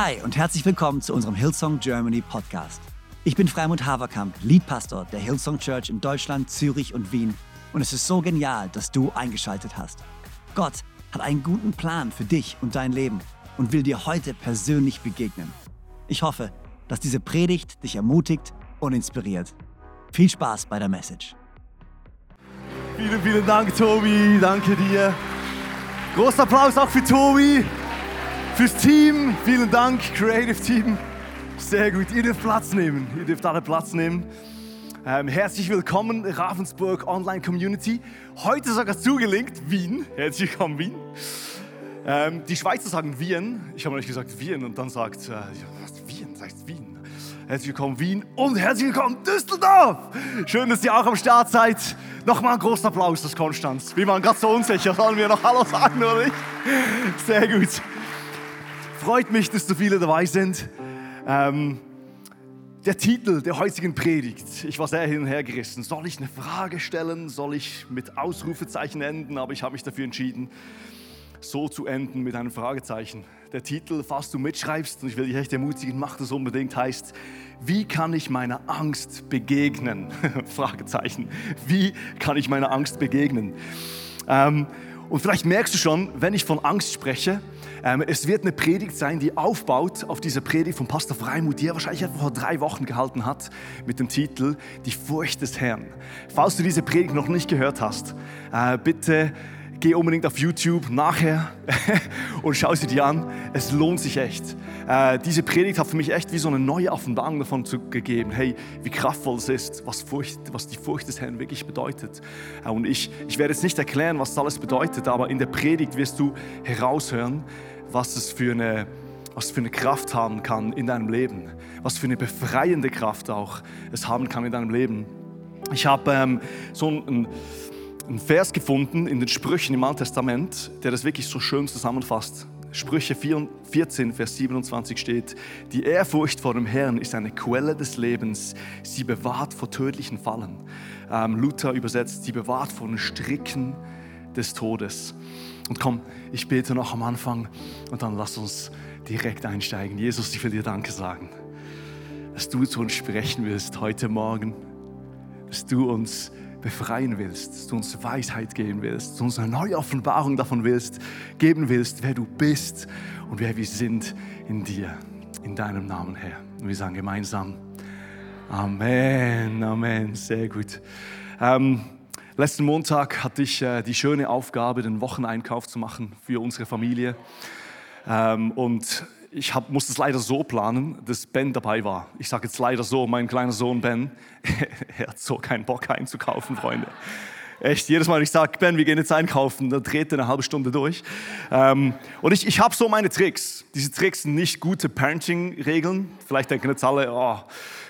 Hi und herzlich willkommen zu unserem Hillsong Germany Podcast. Ich bin Freimund Haverkamp, Leadpastor der Hillsong Church in Deutschland, Zürich und Wien. Und es ist so genial, dass du eingeschaltet hast. Gott hat einen guten Plan für dich und dein Leben und will dir heute persönlich begegnen. Ich hoffe, dass diese Predigt dich ermutigt und inspiriert. Viel Spaß bei der Message. Vielen, vielen Dank, Tobi. Danke dir. Großer Applaus auch für Tobi, fürs Team. Vielen Dank, Creative Team. Sehr gut. Ihr dürft Platz nehmen. Ihr dürft alle Platz nehmen. Ähm, herzlich willkommen, Ravensburg Online Community. Heute sogar zugelinkt Wien. Herzlich willkommen, Wien. Ähm, die Schweizer sagen Wien. Ich habe nicht gesagt Wien und dann sagt, äh, was, Wien, sagst Wien. Herzlich willkommen, Wien und herzlich willkommen, Düsseldorf. Schön, dass ihr auch am Start seid. Nochmal einen großen Applaus, das Konstanz. Wir waren gerade so unsicher. Sollen wir noch Hallo sagen oder nicht? Sehr gut. Freut mich, dass so viele dabei sind. Ähm, der Titel der heutigen Predigt, ich war sehr hin und her gerissen. Soll ich eine Frage stellen? Soll ich mit Ausrufezeichen enden? Aber ich habe mich dafür entschieden, so zu enden mit einem Fragezeichen. Der Titel, falls du mitschreibst, und ich will dich echt ermutigen, mach das unbedingt, heißt, wie kann ich meiner Angst begegnen? Fragezeichen. Wie kann ich meiner Angst begegnen? Ähm, und vielleicht merkst du schon, wenn ich von Angst spreche, ähm, es wird eine Predigt sein, die aufbaut auf diese Predigt von Pastor Freimut, die er wahrscheinlich vor drei Wochen gehalten hat, mit dem Titel Die Furcht des Herrn. Falls du diese Predigt noch nicht gehört hast, äh, bitte geh unbedingt auf YouTube nachher und schau sie dir an. Es lohnt sich echt. Äh, diese Predigt hat für mich echt wie so eine neue Offenbarung davon gegeben, hey, wie kraftvoll es ist, was, Furcht, was die Furcht des Herrn wirklich bedeutet. Äh, und ich, ich werde jetzt nicht erklären, was das alles bedeutet, aber in der Predigt wirst du heraushören, was es für eine, was für eine Kraft haben kann in deinem Leben, was für eine befreiende Kraft auch es haben kann in deinem Leben. Ich habe ähm, so ein einen Vers gefunden in den Sprüchen im Alten Testament, der das wirklich so schön zusammenfasst. Sprüche 14, Vers 27 steht, die Ehrfurcht vor dem Herrn ist eine Quelle des Lebens, sie bewahrt vor tödlichen Fallen. Ähm, Luther übersetzt, sie bewahrt vor den Stricken des Todes. Und komm, ich bete noch am Anfang und dann lass uns direkt einsteigen. Jesus, ich will dir Danke sagen, dass du zu uns sprechen willst heute Morgen, dass du uns befreien willst, dass du uns Weisheit geben willst, dass du uns eine neue Offenbarung davon willst, geben willst, wer du bist und wer wir sind in dir, in deinem Namen, Herr. Und wir sagen gemeinsam Amen, Amen, sehr gut. Ähm, letzten Montag hatte ich äh, die schöne Aufgabe, den Wocheneinkauf zu machen für unsere Familie. Ähm, und ich hab, musste es leider so planen, dass Ben dabei war. Ich sage jetzt leider so, mein kleiner Sohn Ben, er hat so keinen Bock einzukaufen, Freunde. Echt, jedes Mal, wenn ich sage, Ben, wir gehen jetzt einkaufen, dann dreht er eine halbe Stunde durch. Ähm, und ich, ich habe so meine Tricks. Diese Tricks sind nicht gute Parenting-Regeln. Vielleicht denken jetzt alle, oh,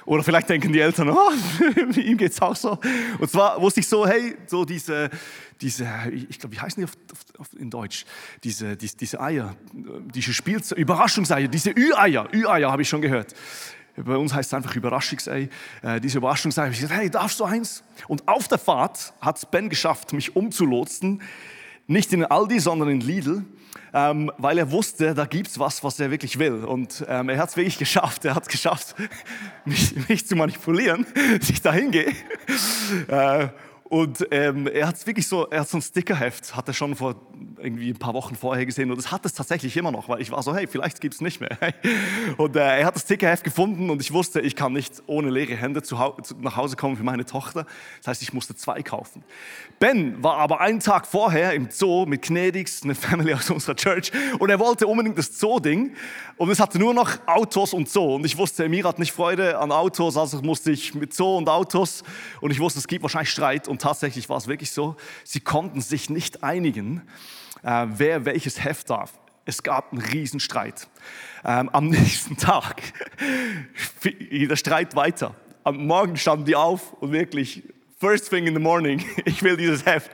oder vielleicht denken die Eltern, oh, ihm geht es auch so. Und zwar wusste ich so, hey, so diese, diese ich glaube, wie heißen die auf, auf, in Deutsch? Diese, diese, diese Eier, diese Spielzeug, Überraschungseier, diese Ü-Eier, Ü-Eier habe ich schon gehört. Bei uns heißt es einfach Überraschungsei. Äh, diese Überraschungsei, ich gesagt, hey, darfst du eins? Und auf der Fahrt hat es Ben geschafft, mich umzulotsen. Nicht in Aldi, sondern in Lidl ähm, weil er wusste, da gibt es was, was er wirklich will. Und ähm, er es wirklich geschafft. Er hat es geschafft, mich, mich, zu manipulieren, dass ich da hingehe. Äh, und ähm, er hat es wirklich so, er hat so ein Stickerheft, hat er schon vor irgendwie ein paar Wochen vorher gesehen und es hat es tatsächlich immer noch, weil ich war so, hey, vielleicht gibt es nicht mehr. Und äh, er hat das Stickerheft gefunden und ich wusste, ich kann nicht ohne leere Hände zu, nach Hause kommen für meine Tochter. Das heißt, ich musste zwei kaufen. Ben war aber einen Tag vorher im Zoo mit Gnädigs, eine Family aus unserer Church und er wollte unbedingt das Zoo-Ding und es hatte nur noch Autos und Zoo und ich wusste, Emir hat nicht Freude an Autos, also musste ich mit Zoo und Autos und ich wusste, es gibt wahrscheinlich Streit und tatsächlich war es wirklich so, sie konnten sich nicht einigen, wer welches Heft darf. Es gab einen Riesenstreit. Ähm, am nächsten Tag der Streit weiter. Am Morgen standen die auf und wirklich, first thing in the morning, ich will dieses Heft.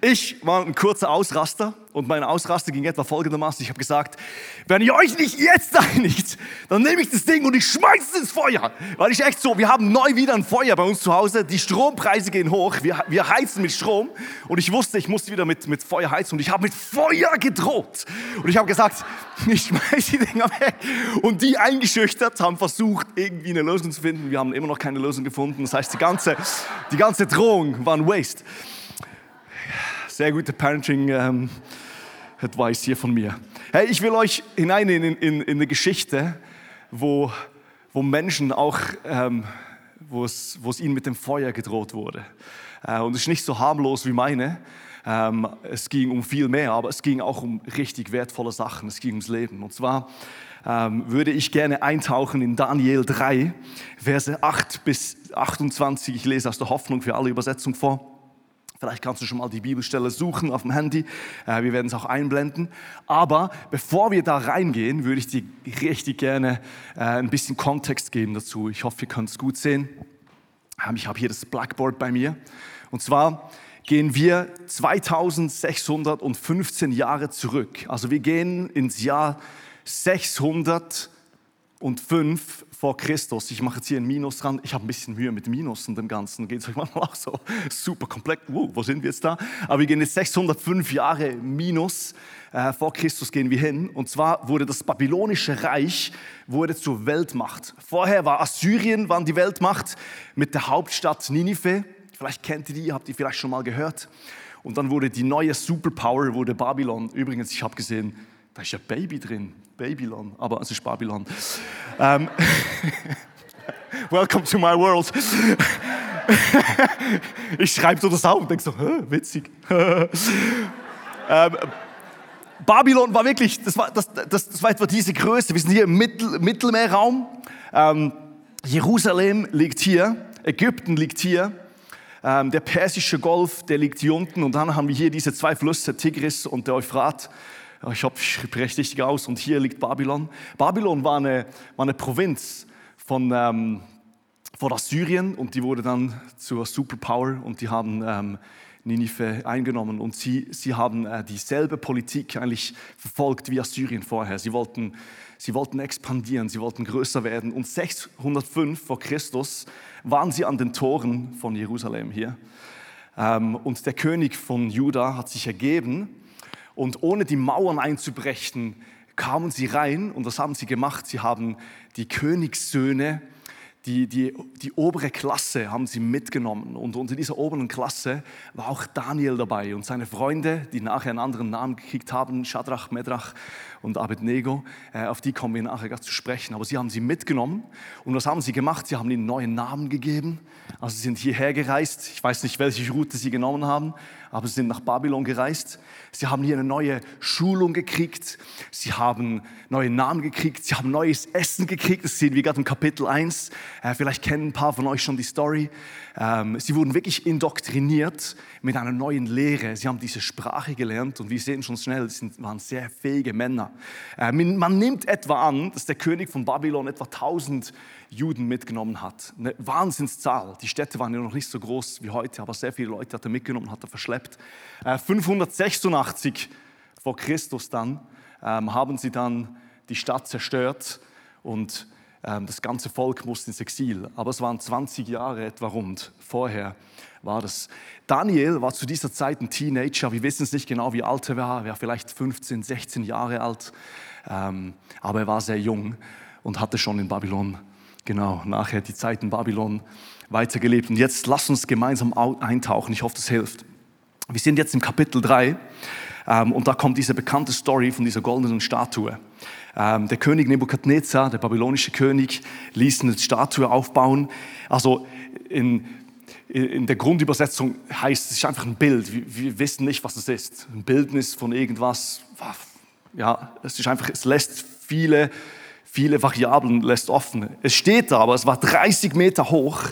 Ich war ein kurzer Ausraster und mein Ausraster ging etwa folgendermaßen. Ich habe gesagt, wenn ihr euch nicht jetzt einigt, dann nehme ich das Ding und ich schmeiße es ins Feuer. Weil ich echt so, wir haben neu wieder ein Feuer bei uns zu Hause. Die Strompreise gehen hoch. Wir, wir heizen mit Strom. Und ich wusste, ich musste wieder mit, mit Feuer heizen. Und ich habe mit Feuer gedroht. Und ich habe gesagt, ich schmeiße die Dinger weg. Und die eingeschüchtert haben versucht, irgendwie eine Lösung zu finden. Wir haben immer noch keine Lösung gefunden. Das heißt, die ganze, die ganze Drohung war ein Waste. Sehr gute Parenting. Ähm, Advice hier von mir. Hey, ich will euch hineinnehmen in, in, in eine Geschichte, wo, wo Menschen auch, ähm, wo, es, wo es ihnen mit dem Feuer gedroht wurde. Äh, und es ist nicht so harmlos wie meine. Ähm, es ging um viel mehr, aber es ging auch um richtig wertvolle Sachen. Es ging ums Leben. Und zwar ähm, würde ich gerne eintauchen in Daniel 3, Verse 8 bis 28. Ich lese aus der Hoffnung für alle Übersetzung vor. Vielleicht kannst du schon mal die Bibelstelle suchen auf dem Handy. Äh, wir werden es auch einblenden. Aber bevor wir da reingehen, würde ich dir richtig gerne äh, ein bisschen Kontext geben dazu. Ich hoffe, ihr könnt es gut sehen. Ähm, ich habe hier das Blackboard bei mir. Und zwar gehen wir 2615 Jahre zurück. Also wir gehen ins Jahr 605 vor Christus. Ich mache jetzt hier ein Minus dran. Ich habe ein bisschen Mühe mit Minus und dem Ganzen. Geht es euch manchmal auch so super komplex. Wow, wo sind wir jetzt da? Aber wir gehen jetzt 605 Jahre Minus. Äh, vor Christus gehen wir hin. Und zwar wurde das babylonische Reich wurde zur Weltmacht. Vorher war Assyrien waren die Weltmacht mit der Hauptstadt Ninive. Vielleicht kennt ihr die, habt ihr vielleicht schon mal gehört. Und dann wurde die neue Superpower, wurde Babylon. Übrigens, ich habe gesehen, da ist ja Baby drin. Babylon, aber es ist Babylon. Um, welcome to my world. ich schreibe so das auf und denke so, witzig. ähm, Babylon war wirklich, das war, das, das, das war etwa diese Größe. Wir sind hier im Mittel, Mittelmeerraum. Ähm, Jerusalem liegt hier, Ägypten liegt hier. Ähm, der Persische Golf, der liegt hier unten. Und dann haben wir hier diese zwei Flüsse, Tigris und der Euphrat. Ich hoffe, ich richtig aus. Und hier liegt Babylon. Babylon war eine, war eine Provinz von, ähm, von Assyrien und die wurde dann zur Superpower und die haben ähm, Ninive eingenommen. Und sie, sie haben äh, dieselbe Politik eigentlich verfolgt wie Assyrien vorher. Sie wollten, sie wollten expandieren, sie wollten größer werden. Und 605 vor Christus waren sie an den Toren von Jerusalem hier. Ähm, und der König von Juda hat sich ergeben und ohne die Mauern einzubrechen, kamen sie rein und was haben sie gemacht? Sie haben die Königssöhne die, die, die obere Klasse haben sie mitgenommen. Und unter dieser oberen Klasse war auch Daniel dabei und seine Freunde, die nachher einen anderen Namen gekriegt haben, Shadrach, Medrach und Abednego. Äh, auf die kommen wir nachher zu sprechen. Aber sie haben sie mitgenommen. Und was haben sie gemacht? Sie haben ihnen neue Namen gegeben. Also sie sind hierher gereist. Ich weiß nicht, welche Route sie genommen haben, aber sie sind nach Babylon gereist. Sie haben hier eine neue Schulung gekriegt. Sie haben neue Namen gekriegt. Sie haben neues Essen gekriegt. Das sehen wir gerade im Kapitel 1. Äh, vielleicht kennen ein paar von euch schon die Story. Ähm, sie wurden wirklich indoktriniert mit einer neuen Lehre. Sie haben diese Sprache gelernt und wir sehen schon schnell, sie waren sehr fähige Männer. Äh, man nimmt etwa an, dass der König von Babylon etwa 1000 Juden mitgenommen hat. Eine Wahnsinnszahl. Die Städte waren ja noch nicht so groß wie heute, aber sehr viele Leute hat er mitgenommen, hat er verschleppt. 586 äh, vor Christus dann ähm, haben sie dann die Stadt zerstört und das ganze Volk musste ins Exil. Aber es waren 20 Jahre etwa rund vorher war das. Daniel war zu dieser Zeit ein Teenager. Wir wissen es nicht genau, wie alt er war. Er war vielleicht 15, 16 Jahre alt. Ähm, aber er war sehr jung und hatte schon in Babylon, genau, nachher die Zeit in Babylon weitergelebt. Und jetzt lass uns gemeinsam eintauchen. Ich hoffe, das hilft. Wir sind jetzt im Kapitel 3 ähm, und da kommt diese bekannte Story von dieser goldenen Statue. Ähm, der König Nebukadnezar, der babylonische König, ließ eine Statue aufbauen. Also in, in der Grundübersetzung heißt es ist einfach ein Bild. Wir, wir wissen nicht, was es ist. Ein Bildnis von irgendwas. Ja, es ist einfach, es lässt viele, viele Variablen lässt offen. Es steht da, aber es war 30 Meter hoch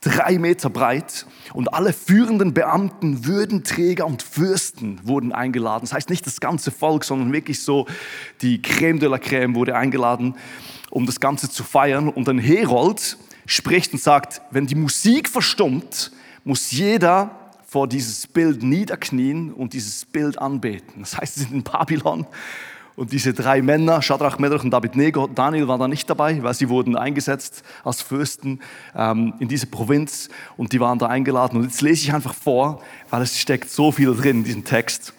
drei Meter breit und alle führenden Beamten, Würdenträger und Fürsten wurden eingeladen. Das heißt nicht das ganze Volk, sondern wirklich so die Crème de la Crème wurde eingeladen, um das Ganze zu feiern. Und ein Herold spricht und sagt, wenn die Musik verstummt, muss jeder vor dieses Bild niederknien und dieses Bild anbeten. Das heißt, sie sind in Babylon und diese drei Männer, Shadrach, Medrach und Abednego, Daniel war da nicht dabei, weil sie wurden eingesetzt als Fürsten ähm, in diese Provinz und die waren da eingeladen. Und jetzt lese ich einfach vor, weil es steckt so viel drin in diesem Text.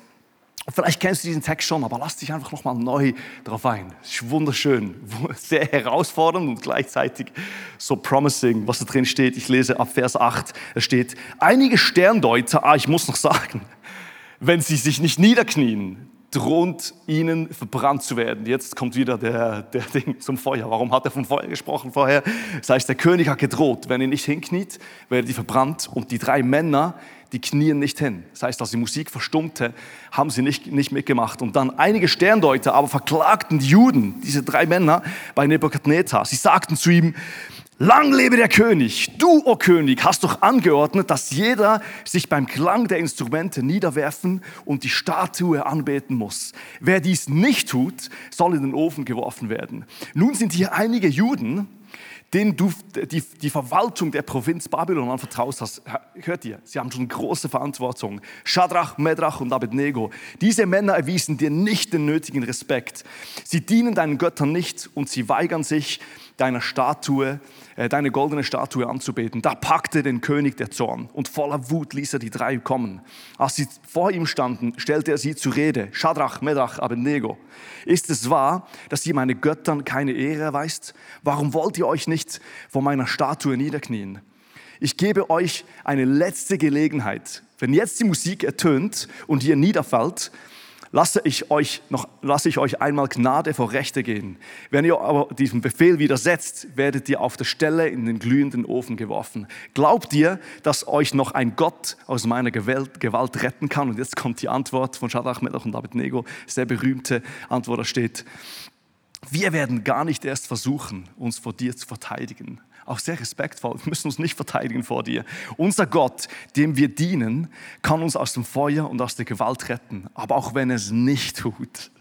Vielleicht kennst du diesen Text schon, aber lass dich einfach nochmal neu darauf ein. Es ist wunderschön, sehr herausfordernd und gleichzeitig so promising, was da drin steht. Ich lese ab Vers 8, es steht, einige Sterndeuter, ah, ich muss noch sagen, wenn sie sich nicht niederknien, droht ihnen verbrannt zu werden. Jetzt kommt wieder der, der Ding zum Feuer. Warum hat er vom Feuer gesprochen vorher? Das heißt, der König hat gedroht, wenn ihr nicht hinkniet, werdet ihr verbrannt. Und die drei Männer, die knien nicht hin. Das heißt, als die Musik verstummte, haben sie nicht, nicht mitgemacht. Und dann einige Sterndeuter aber verklagten die Juden, diese drei Männer, bei Nebukadnezar. Sie sagten zu ihm, Lang lebe der König! Du, o oh König, hast doch angeordnet, dass jeder sich beim Klang der Instrumente niederwerfen und die Statue anbeten muss. Wer dies nicht tut, soll in den Ofen geworfen werden. Nun sind hier einige Juden, denen du die, die Verwaltung der Provinz Babylon anvertraust hast, hört ihr, sie haben schon große Verantwortung. Shadrach, Medrach und Abednego. Diese Männer erwiesen dir nicht den nötigen Respekt. Sie dienen deinen Göttern nicht und sie weigern sich, deiner Statue, deine goldene Statue anzubeten. Da packte den König der Zorn und voller Wut ließ er die drei kommen. Als sie vor ihm standen, stellte er sie zur Rede. Shadrach, Medrach, Abednego. Ist es wahr, dass ihr meine Göttern keine Ehre erweist? Warum wollt ihr euch nicht vor meiner Statue niederknien? Ich gebe euch eine letzte Gelegenheit. Wenn jetzt die Musik ertönt und ihr niederfällt, lasse ich euch noch, lasse ich euch einmal Gnade vor Rechte gehen. Wenn ihr aber diesem Befehl widersetzt, werdet ihr auf der Stelle in den glühenden Ofen geworfen. Glaubt ihr, dass euch noch ein Gott aus meiner Gewalt, Gewalt retten kann? Und jetzt kommt die Antwort von Shadrach, Melach und Abednego, sehr berühmte Antwort, da steht, wir werden gar nicht erst versuchen, uns vor dir zu verteidigen auch sehr respektvoll. Wir müssen uns nicht verteidigen vor dir. Unser Gott, dem wir dienen, kann uns aus dem Feuer und aus der Gewalt retten. Aber auch wenn er es nicht tut,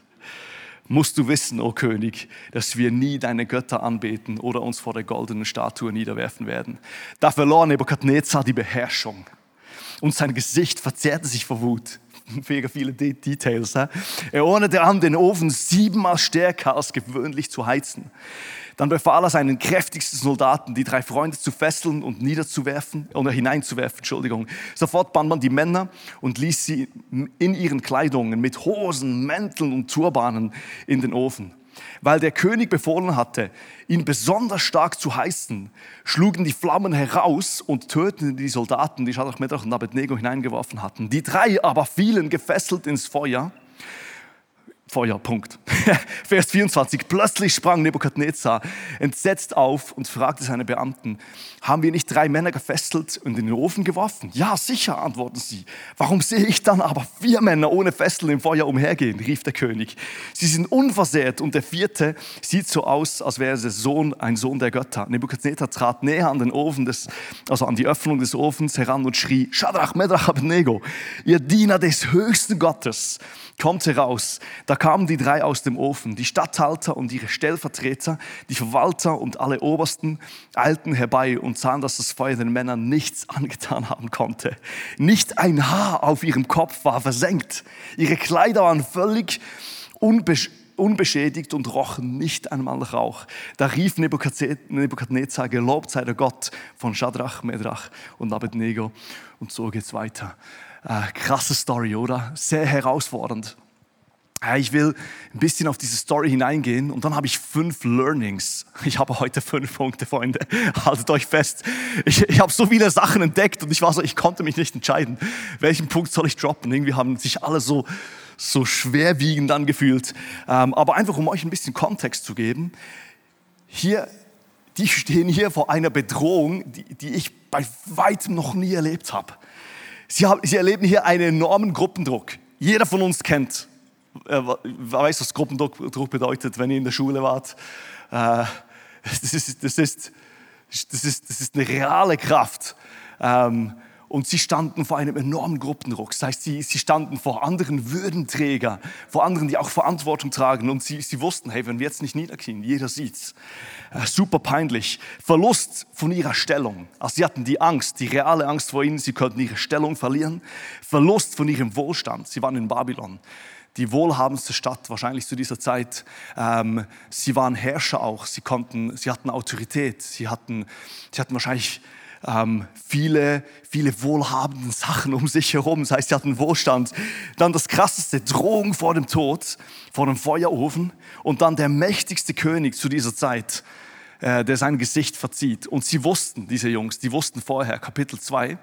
musst du wissen, o oh König, dass wir nie deine Götter anbeten oder uns vor der goldenen Statue niederwerfen werden. Da verlor Nebukadnezar die Beherrschung und sein Gesicht verzerrte sich vor Wut. Mega viele Details. Er ordnete an, den Ofen siebenmal stärker als gewöhnlich zu heizen. Dann befahl er seinen kräftigsten Soldaten, die drei Freunde zu fesseln und niederzuwerfen, oder hineinzuwerfen, Entschuldigung. Sofort band man die Männer und ließ sie in ihren Kleidungen mit Hosen, Mänteln und Turbanen in den Ofen. Weil der König befohlen hatte, ihn besonders stark zu heißen, schlugen die Flammen heraus und töteten die Soldaten, die Shadrach, Medrach und Abednego hineingeworfen hatten. Die drei aber fielen gefesselt ins Feuer Feuer, Punkt. Vers 24. Plötzlich sprang Nebukadnezar entsetzt auf und fragte seine Beamten, haben wir nicht drei Männer gefesselt und in den Ofen geworfen? Ja, sicher, antworten sie. Warum sehe ich dann aber vier Männer ohne Fesseln im Feuer umhergehen? rief der König. Sie sind unversehrt und der vierte sieht so aus, als wäre er Sohn, ein Sohn der Götter. Nebukadnezar trat näher an den Ofen des, also an die Öffnung des Ofens heran und schrie, Shadrach, Medrach, Abednego, ihr Diener des höchsten Gottes, kommt heraus. Da kamen die drei aus dem Ofen, die Statthalter und ihre Stellvertreter, die Verwalter und alle Obersten eilten herbei und sahen, dass das Feuer den Männern nichts angetan haben konnte. Nicht ein Haar auf ihrem Kopf war versenkt. Ihre Kleider waren völlig unbeschädigt und rochen nicht einmal Rauch. Da rief Nebukadnezar, gelobt sei der Gott von Shadrach, Medrach und Abednego. Und so geht's weiter. Äh, krasse Story, oder? Sehr herausfordernd. Ich will ein bisschen auf diese Story hineingehen und dann habe ich fünf Learnings. Ich habe heute fünf Punkte, Freunde. Haltet euch fest. Ich, ich habe so viele Sachen entdeckt und ich war so, ich konnte mich nicht entscheiden, welchen Punkt soll ich droppen. Irgendwie haben sich alle so, so schwerwiegend angefühlt. Ähm, aber einfach, um euch ein bisschen Kontext zu geben. Hier, die stehen hier vor einer Bedrohung, die, die ich bei weitem noch nie erlebt habe. Sie, haben, sie erleben hier einen enormen Gruppendruck. Jeder von uns kennt, äh, weiß, was Gruppendruck bedeutet, wenn ihr in der Schule wart. Äh, das, ist, das, ist, das, ist, das ist eine reale Kraft. Ähm, Und sie standen vor einem enormen Gruppendruck. Das heißt, sie, sie standen vor anderen Würdenträgern, vor anderen, die auch Verantwortung tragen. Und sie, sie wussten, hey, wenn wir jetzt nicht niederknien, jeder sieht's. Äh, super peinlich. Verlust von ihrer Stellung. Also sie hatten die Angst, die reale Angst vor ihnen. Sie könnten ihre Stellung verlieren. Verlust von ihrem Wohlstand. Sie waren in Babylon die wohlhabendste Stadt wahrscheinlich zu dieser Zeit. Ähm, sie waren Herrscher auch, sie, konnten, sie hatten Autorität, sie hatten, sie hatten wahrscheinlich ähm, viele, viele wohlhabende Sachen um sich herum. Das heißt, sie hatten Wohlstand. Dann das krasseste, Drohung vor dem Tod, vor dem Feuerofen. Und dann der mächtigste König zu dieser Zeit, äh, der sein Gesicht verzieht. Und sie wussten, diese Jungs, die wussten vorher, Kapitel 2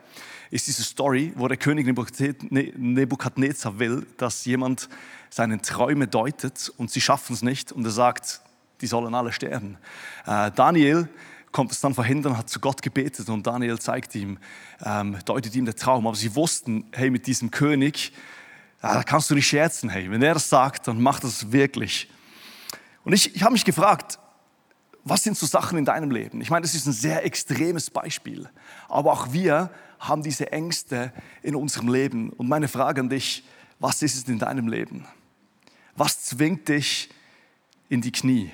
ist diese Story, wo der König ne-, Nebukadnezar will, dass jemand seine Träume deutet und sie schaffen es nicht und er sagt, die sollen alle sterben. Äh, Daniel kommt es dann verhindern, hat zu Gott gebetet und Daniel zeigt ihm, ähm, deutet ihm den Traum. Aber sie wussten, hey, mit diesem König, ja, da kannst du nicht scherzen, hey, wenn er das sagt, dann macht es wirklich. Und ich, ich habe mich gefragt, was sind so Sachen in deinem Leben? Ich meine, das ist ein sehr extremes Beispiel, aber auch wir haben diese Ängste in unserem Leben. Und meine Frage an dich, was ist es in deinem Leben? Was zwingt dich in die Knie?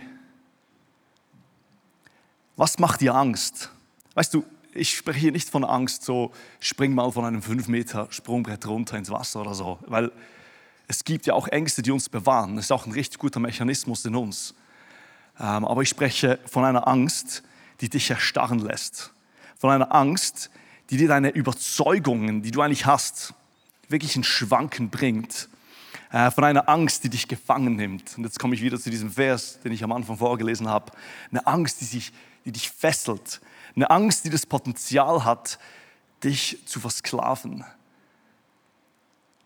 Was macht dir Angst? Weißt du, ich spreche hier nicht von Angst, so spring mal von einem 5 Meter Sprungbrett runter ins Wasser oder so, weil es gibt ja auch Ängste, die uns bewahren. Das ist auch ein richtig guter Mechanismus in uns. Ähm, aber ich spreche von einer Angst, die dich erstarren lässt. Von einer Angst, die dir deine Überzeugungen, die du eigentlich hast, wirklich in Schwanken bringt. Äh, von einer Angst, die dich gefangen nimmt. Und jetzt komme ich wieder zu diesem Vers, den ich am Anfang vorgelesen habe. Eine Angst, die sich die dich fesselt. Eine Angst, die das Potenzial hat, dich zu versklaven.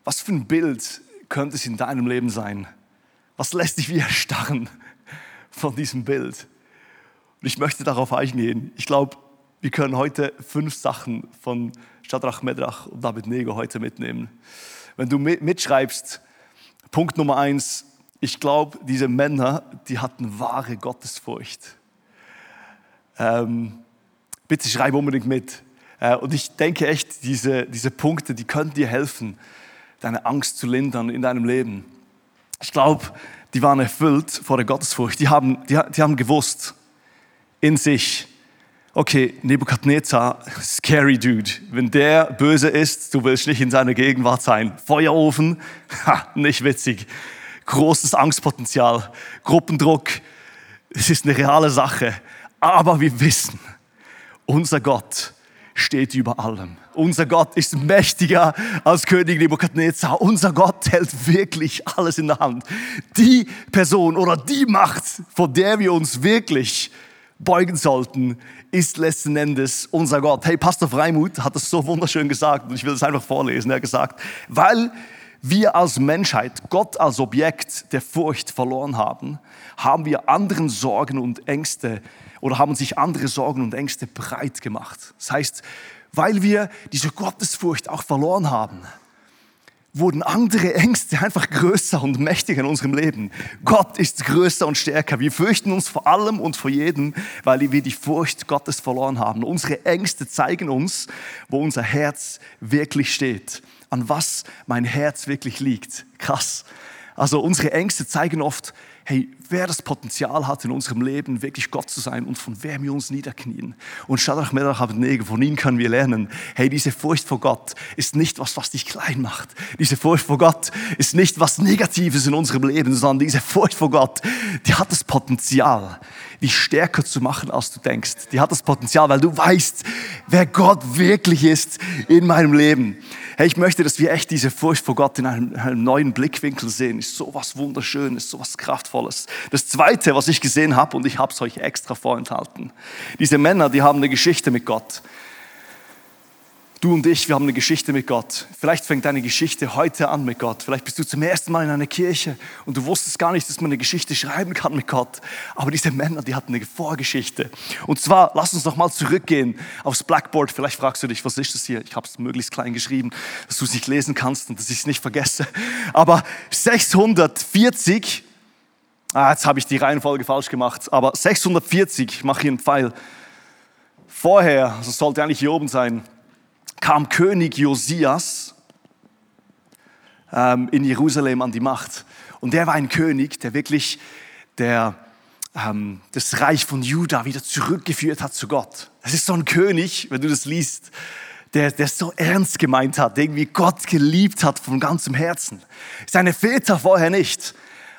Was für ein Bild könnte es in deinem Leben sein? Was lässt dich wie erstarren von diesem Bild? Und ich möchte darauf eingehen. Ich glaube, wir können heute fünf Sachen von Shadrach, Medrach und David Nego heute mitnehmen. Wenn du mitschreibst, Punkt Nummer eins, ich glaube, diese Männer, die hatten wahre Gottesfurcht. Ähm, bitte schreib unbedingt mit. Äh, und ich denke echt, diese, diese Punkte, die können dir helfen, deine Angst zu lindern in deinem Leben. Ich glaube, die waren erfüllt vor der Gottesfurcht. Die haben, die, die haben gewusst in sich, okay, Nebukadnezar, scary Dude. Wenn der böse ist, du willst nicht in seiner Gegenwart sein. Feuerofen, ha, nicht witzig. Großes Angstpotenzial, Gruppendruck, es ist eine reale Sache. Aber wir wissen, unser Gott steht über allem. Unser Gott ist mächtiger als König Nebukadnezar. Unser Gott hält wirklich alles in der Hand. Die Person oder die Macht, vor der wir uns wirklich beugen sollten, ist letzten Endes unser Gott. Hey, Pastor Freimuth hat das so wunderschön gesagt und ich will es einfach vorlesen. Er hat gesagt, weil wir als Menschheit Gott als Objekt der Furcht verloren haben, haben wir anderen Sorgen und Ängste oder haben sich andere Sorgen und Ängste breit gemacht. Das heißt, weil wir diese Gottesfurcht auch verloren haben, wurden andere Ängste einfach größer und mächtiger in unserem Leben. Gott ist größer und stärker. Wir fürchten uns vor allem und vor jedem, weil wir die Furcht Gottes verloren haben. Unsere Ängste zeigen uns, wo unser Herz wirklich steht, an was mein Herz wirklich liegt. Krass. Also unsere Ängste zeigen oft, hey, wer das Potenzial hat in unserem Leben, wirklich Gott zu sein und von wem wir uns niederknien. Und Shadrach, Medrach, Abednego, von ihnen können wir lernen, hey, diese Furcht vor Gott ist nicht was, was dich klein macht. Diese Furcht vor Gott ist nicht was Negatives in unserem Leben, sondern diese Furcht vor Gott, die hat das Potenzial, dich stärker zu machen, als du denkst. Die hat das Potenzial, weil du weißt, wer Gott wirklich ist in meinem Leben. Hey, ich möchte, dass wir echt diese Furcht vor Gott in einem, einem neuen Blickwinkel sehen. Ist so was Wunderschönes, so was Kraftvolles. Das Zweite, was ich gesehen habe, und ich habe es euch extra vorenthalten. Diese Männer, die haben eine Geschichte mit Gott. Du und ich, wir haben eine Geschichte mit Gott. Vielleicht fängt deine Geschichte heute an mit Gott. Vielleicht bist du zum ersten Mal in einer Kirche und du wusstest gar nicht, dass man eine Geschichte schreiben kann mit Gott. Aber diese Männer, die hatten eine Vorgeschichte. Und zwar, lass uns noch mal zurückgehen aufs Blackboard. Vielleicht fragst du dich, was ist das hier? Ich habe es möglichst klein geschrieben, dass du es nicht lesen kannst und dass ich es nicht vergesse. Aber 640, ah, jetzt habe ich die Reihenfolge falsch gemacht, aber 640, ich mache hier einen Pfeil. Vorher, das sollte eigentlich hier oben sein, kam König Josias ähm, in Jerusalem an die Macht. Und der war ein König, der wirklich der, ähm, das Reich von Juda wieder zurückgeführt hat zu Gott. Es ist so ein König, wenn du das liest, der, der so ernst gemeint hat, irgendwie Gott geliebt hat von ganzem Herzen. Seine Väter vorher nicht.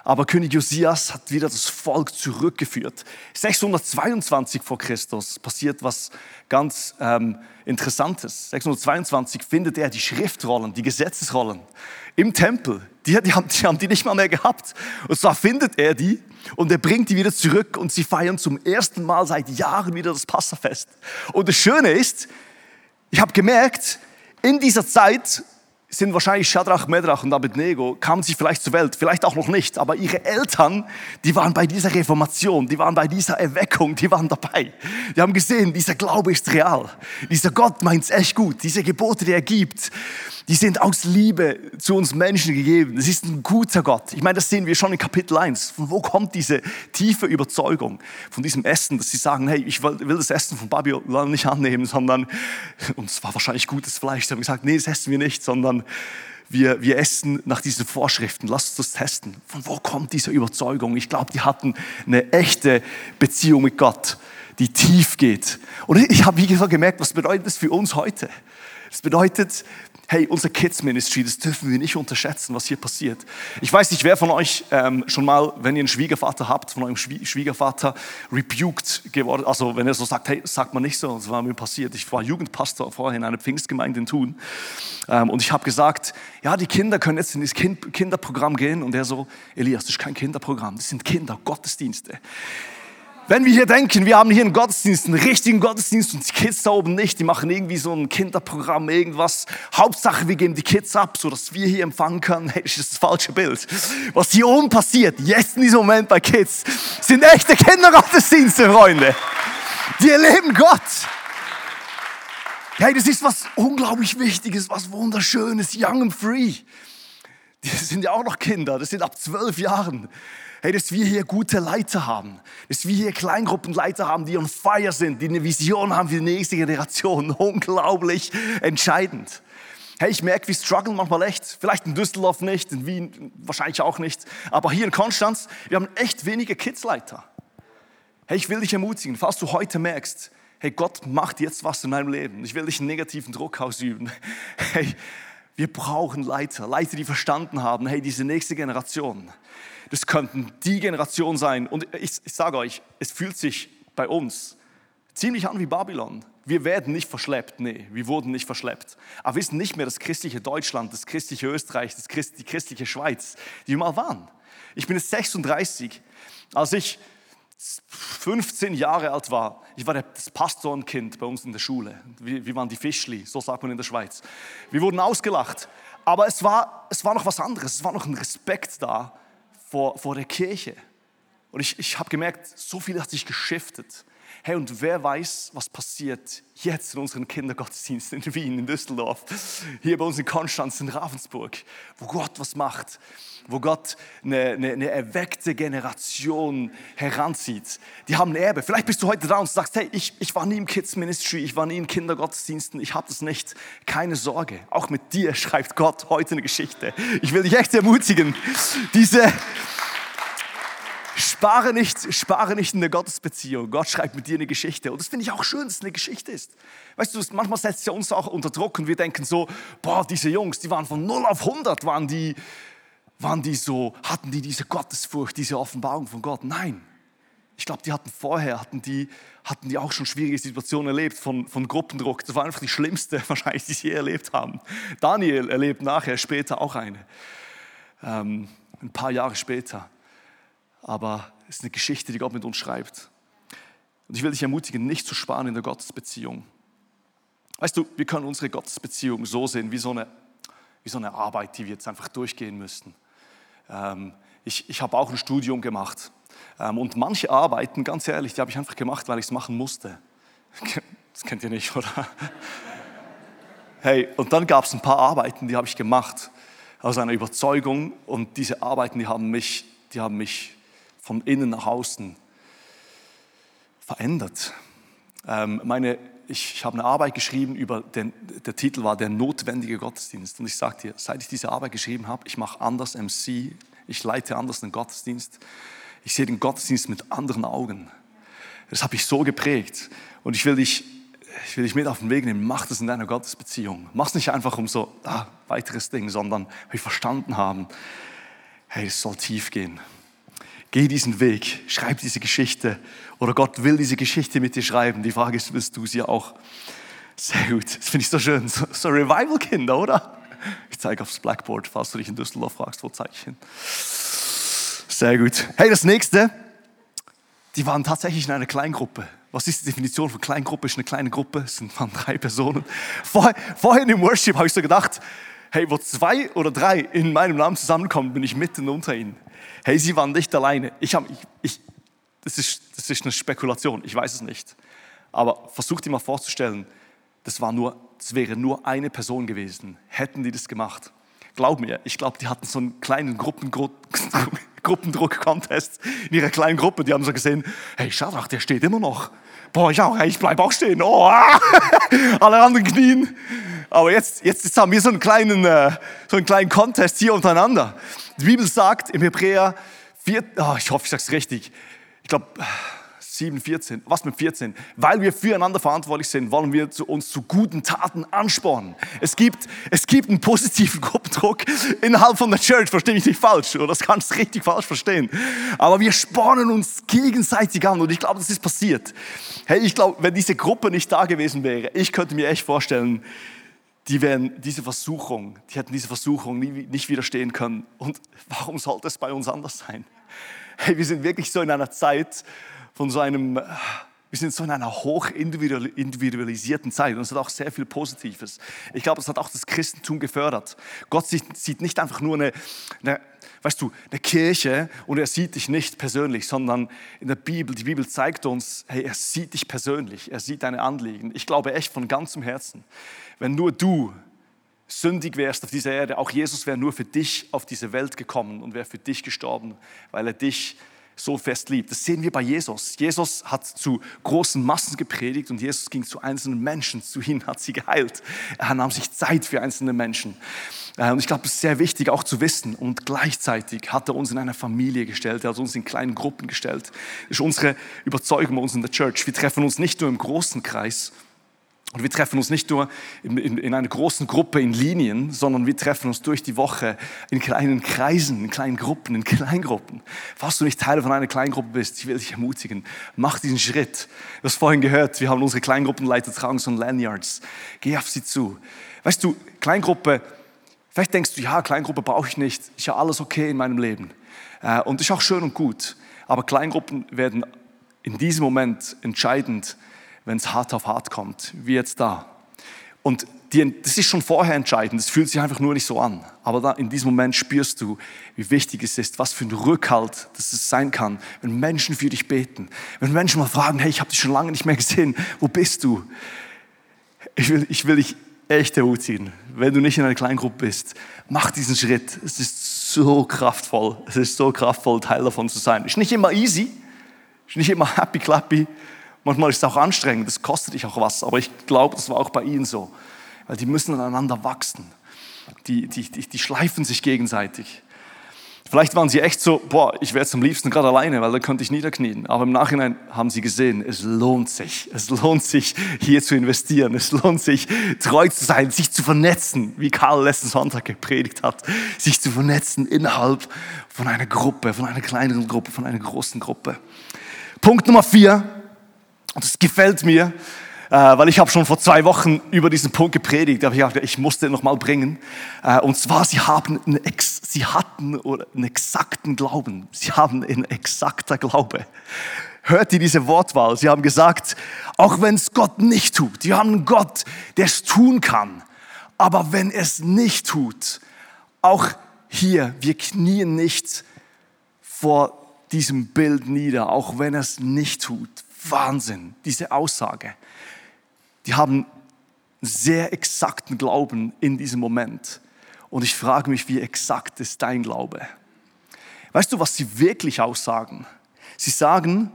Aber König Josias hat wieder das Volk zurückgeführt. 622 vor Christus passiert was ganz ähm, Interessantes. 622 findet er die Schriftrollen, die Gesetzesrollen im Tempel. Die, die, haben, die haben die nicht mal mehr gehabt. Und zwar findet er die und er bringt die wieder zurück und sie feiern zum ersten Mal seit Jahren wieder das Passafest. Und das Schöne ist, ich habe gemerkt, in dieser Zeit sind wahrscheinlich Shadrach, Medrach und Abednego, kamen sie vielleicht zur Welt, vielleicht auch noch nicht, aber ihre Eltern, die waren bei dieser Reformation, die waren bei dieser Erweckung, die waren dabei. Die haben gesehen, dieser Glaube ist real. Dieser Gott meint es echt gut. Diese Gebote, die er gibt, die sind aus Liebe zu uns Menschen gegeben. Es ist ein guter Gott. Ich meine, das sehen wir schon in Kapitel 1. Von wo kommt diese tiefe Überzeugung von diesem Essen, dass sie sagen, hey, ich will das Essen von Babylon nicht annehmen, sondern, und es war wahrscheinlich gutes Fleisch, sie haben gesagt, nee, das essen wir nicht, sondern wir, wir essen nach diesen Vorschriften. Lass uns das testen. Von wo kommt diese Überzeugung? Ich glaube, die hatten eine echte Beziehung mit Gott, die tief geht. Und ich habe, wie gesagt, gemerkt, was bedeutet das für uns heute? Das bedeutet, hey, unser Kids Ministry, das dürfen wir nicht unterschätzen, was hier passiert. Ich weiß nicht, wer von euch ähm, schon mal, wenn ihr einen Schwiegervater habt, von eurem Schwiegervater rebuked geworden, also wenn er so sagt, hey, sagt man nicht so, das war mir passiert. Ich war Jugendpastor vorher in einer Pfingstgemeinde in Thun ähm, und ich habe gesagt, ja, die Kinder können jetzt in das kind Kinderprogramm gehen und er so, Elias, das ist kein Kinderprogramm, das sind Kinder, Gottesdienste. Wenn wir hier denken, wir haben hier einen Gottesdienst, einen richtigen Gottesdienst und die Kids da oben nicht, die machen irgendwie so ein Kinderprogramm, irgendwas. Hauptsache, wir geben die Kids ab, sodass wir hier empfangen können. Hey, das ist das falsche Bild. Was hier oben passiert, jetzt in diesem Moment bei Kids, sind echte Kindergottesdienste, Freunde. Die erleben Gott. Hey, das ist was unglaublich Wichtiges, was Wunderschönes, young and free. Die sind ja auch noch Kinder, das sind ab zwölf Jahren. Hey, dass wir hier gute Leiter haben, dass wir hier Kleingruppenleiter haben, die on fire sind, die eine Vision haben für die nächste Generation. Unglaublich entscheidend. Hey, ich merke, wir strugglen manchmal echt. Vielleicht in Düsseldorf nicht, in Wien wahrscheinlich auch nicht. Aber hier in Konstanz, wir haben echt wenige Kidsleiter. Hey, ich will dich ermutigen, falls du heute merkst, hey, Gott macht jetzt was in meinem Leben. Ich will dich einen negativen Druck ausüben. Hey, wir brauchen Leiter, Leiter, die verstanden haben, hey, diese nächste Generation, das könnten die Generation sein. Und ich, ich sage euch, es fühlt sich bei uns ziemlich an wie Babylon. Wir werden nicht verschleppt, nee, wir wurden nicht verschleppt. Aber wir sind nicht mehr das christliche Deutschland, das christliche Österreich, das Christ, die christliche Schweiz, die wir mal waren. Ich bin jetzt 36. Als ich 15 Jahre alt war, ich war das Pastorenkind bei uns in der Schule. Wir, wir waren die Fischli, so sagt man in der Schweiz. Wir wurden ausgelacht. Aber es war, es war noch was anderes, es war noch ein Respekt da vor, vor der Kirche. Und ich, ich habe gemerkt, so viel hat sich geschiftet. Hey, und wer weiß, was passiert jetzt in unseren Kindergottesdiensten in Wien, in Düsseldorf, hier bei uns in Konstanz, in Ravensburg, wo Gott was macht, wo Gott eine, eine, eine erweckte Generation heranzieht. Die haben ein Erbe. Vielleicht bist du heute da und sagst, hey, ich, ich war nie im Kids Ministry, ich war nie in Kindergottesdiensten, ich habe das nicht. Keine Sorge, auch mit dir schreibt Gott heute eine Geschichte. Ich will dich echt ermutigen, diese Spare nicht, spare nicht in der Gottesbeziehung. Gott schreibt mit dir eine Geschichte. Und das finde ich auch schön, dass es eine Geschichte ist. Weißt du, manchmal setzt ja uns auch unter Druck und wir denken so, boah, diese Jungs, die waren von 0 auf 100, waren die, waren die so, hatten die diese Gottesfurcht, diese Offenbarung von Gott? Nein. Ich glaube, die hatten vorher, hatten die, hatten die auch schon schwierige Situationen erlebt von, von Gruppendruck. Das war einfach die schlimmste wahrscheinlich, die sie je erlebt haben. Daniel erlebt nachher, später auch eine. Ähm, ein paar Jahre später aber es ist eine Geschichte, die Gott mit uns schreibt. Und ich will dich ermutigen, nicht zu sparen in der Gottesbeziehung. Weißt du, wir können unsere Gottesbeziehung so sehen, wie so eine, wie so eine Arbeit, die wir jetzt einfach durchgehen müssten. Ähm, ich ich habe auch ein Studium gemacht. Ähm, und manche Arbeiten, ganz ehrlich, die habe ich einfach gemacht, weil ich es machen musste. Das kennt ihr nicht, oder? Hey, und dann gab es ein paar Arbeiten, die habe ich gemacht aus einer Überzeugung. Und diese Arbeiten, die haben mich, die haben mich von innen nach außen verändert. Ähm, meine ich, ich habe eine Arbeit geschrieben über den, der Titel war der notwendige Gottesdienst. Und ich sage dir, seit ich diese Arbeit geschrieben habe, ich mache anders MC, ich leite anders den Gottesdienst. Ich sehe den Gottesdienst mit anderen Augen. Das habe ich so geprägt. Und ich will dich, ich will dich mit auf den Weg nehmen. Mach das in deiner Gottesbeziehung. Mach es nicht einfach um so ah, weiteres Ding, sondern wir verstanden haben, hey, es soll tief gehen. Geh diesen Weg, schreib diese Geschichte. Oder Gott will diese Geschichte mit dir schreiben. Die Frage ist, willst du sie auch? Sehr gut, das finde ich so schön. So, so Revival-Kinder, oder? Ich zeige aufs Blackboard, falls du dich in Düsseldorf fragst, wo zeige ich hin. Sehr gut. Hey, das nächste. Die waren tatsächlich in einer Kleingruppe. Was ist die Definition von Kleingruppe? Ist eine kleine Gruppe, es sind waren drei Personen. Vor, vorhin im Worship habe ich so gedacht, hey, wo zwei oder drei in meinem Namen zusammenkommen, bin ich mitten unter ihnen. Hey, sie waren nicht alleine. Ich habe, ich, ich, das, ist, das ist eine Spekulation, ich weiß es nicht. Aber versuch dir mal vorzustellen, das, war nur, das wäre nur eine Person gewesen. Hätten die das gemacht? Glaub mir, ich glaube, die hatten so einen kleinen Gruppendruck, Gruppendruck-Contest in ihrer kleinen Gruppe. Die haben so gesehen, hey, Schadrach, der steht immer noch. Boah, ich auch, hey, ich bleibe auch stehen. Oh, ah. alle anderen knien. Aber jetzt, jetzt, jetzt haben wir so einen, kleinen, äh, so einen kleinen Contest hier untereinander. Die Bibel sagt im Hebräer 4, oh, ich hoffe, ich sage es richtig, ich glaube 7, 14, was mit 14? Weil wir füreinander verantwortlich sind, wollen wir uns zu guten Taten anspornen. Es gibt, es gibt einen positiven Gruppendruck innerhalb von der Church, verstehe mich nicht falsch, oder das kannst du richtig falsch verstehen. Aber wir spornen uns gegenseitig an und ich glaube, das ist passiert. Hey, ich glaube, wenn diese Gruppe nicht da gewesen wäre, ich könnte mir echt vorstellen, die wären diese Versuchung, die hätten diese Versuchung nie, nicht widerstehen können. Und warum sollte es bei uns anders sein? Hey, wir sind wirklich so in einer Zeit von so einem, wir sind so in einer hoch individualisierten Zeit und es hat auch sehr viel Positives. Ich glaube, es hat auch das Christentum gefördert. Gott sieht nicht einfach nur eine, eine weißt du, eine Kirche und er sieht dich nicht persönlich, sondern in der Bibel, die Bibel zeigt uns, hey, er sieht dich persönlich, er sieht deine Anliegen. Ich glaube echt von ganzem Herzen, wenn nur du sündig wärst auf dieser Erde, auch Jesus wäre nur für dich auf diese Welt gekommen und wäre für dich gestorben, weil er dich so fest liebt. Das sehen wir bei Jesus. Jesus hat zu großen Massen gepredigt und Jesus ging zu einzelnen Menschen, zu ihnen hat sie geheilt. Er nahm sich Zeit für einzelne Menschen. Äh, und ich glaube, es ist sehr wichtig auch zu wissen. Und gleichzeitig hat er uns in eine Familie gestellt, er hat uns in kleinen Gruppen gestellt. Das ist unsere Überzeugung bei uns in der Church. Wir treffen uns nicht nur im großen Kreis, und wir treffen uns nicht nur in, in, in, einer großen Gruppe in Linien, sondern wir treffen uns durch die Woche in kleinen Kreisen, in kleinen Gruppen, in Kleingruppen. Falls du nicht Teil von einer Kleingruppe bist, ich will dich ermutigen, mach diesen Schritt. Du hast vorhin gehört, wir haben unsere Kleingruppenleiter so ein Lanyards. Geh auf sie zu. Weißt du, Kleingruppe, vielleicht denkst du, ja, Kleingruppe brauche ich nicht, ist ja alles okay in meinem Leben. Äh, und ist auch schön und gut. Aber Kleingruppen werden in diesem Moment entscheidend wenn es hart auf hart kommt, wie jetzt da. Und die, das ist schon vorher entscheidend, es fühlt sich einfach nur nicht so an. Aber da, in diesem Moment spürst du, wie wichtig es ist, was für ein Rückhalt das sein kann, wenn Menschen für dich beten. Wenn Menschen mal fragen, hey, ich habe dich schon lange nicht mehr gesehen, wo bist du? Ich will, ich will dich echt ermutigen, wenn du nicht in einer kleinen Gruppe bist, mach diesen Schritt. Es ist so kraftvoll, es ist so kraftvoll, Teil davon zu sein. Ist nicht immer easy, ist nicht immer happy clappy, Manchmal ist es auch anstrengend, das kostet dich auch was, aber ich glaube, das war auch bei ihnen so. Weil die müssen aneinander wachsen. Die, die, die, die schleifen sich gegenseitig. Vielleicht waren sie echt so, boah, ich wäre zum liebsten gerade alleine, weil da könnte ich niederknien. Aber im Nachhinein haben sie gesehen, es lohnt sich. Es lohnt sich, hier zu investieren. Es lohnt sich, treu zu sein, sich zu vernetzen, wie Karl letzten Sonntag gepredigt hat. Sich zu vernetzen innerhalb von einer Gruppe, von einer kleineren Gruppe, von einer großen Gruppe. Punkt Nummer vier. Und das gefällt mir, äh, weil ich habe schon vor zwei Wochen über diesen Punkt gepredigt, aber ich dachte, ich musste ihn nochmal bringen. Äh, und zwar, sie, haben einen, sie hatten einen exakten Glauben. Sie haben einen exakter Glaube. Hört ihr diese Wortwahl? Sie haben gesagt, auch wenn es Gott nicht tut, wir haben einen Gott, der es tun kann. Aber wenn es nicht tut, auch hier, wir knien nicht vor diesem Bild nieder, auch wenn es nicht tut. Wahnsinn, diese Aussage. Die haben sehr exakten Glauben in diesem Moment. Und ich frage mich, wie exakt ist dein Glaube? Weißt du, was sie wirklich aussagen? Sie sagen,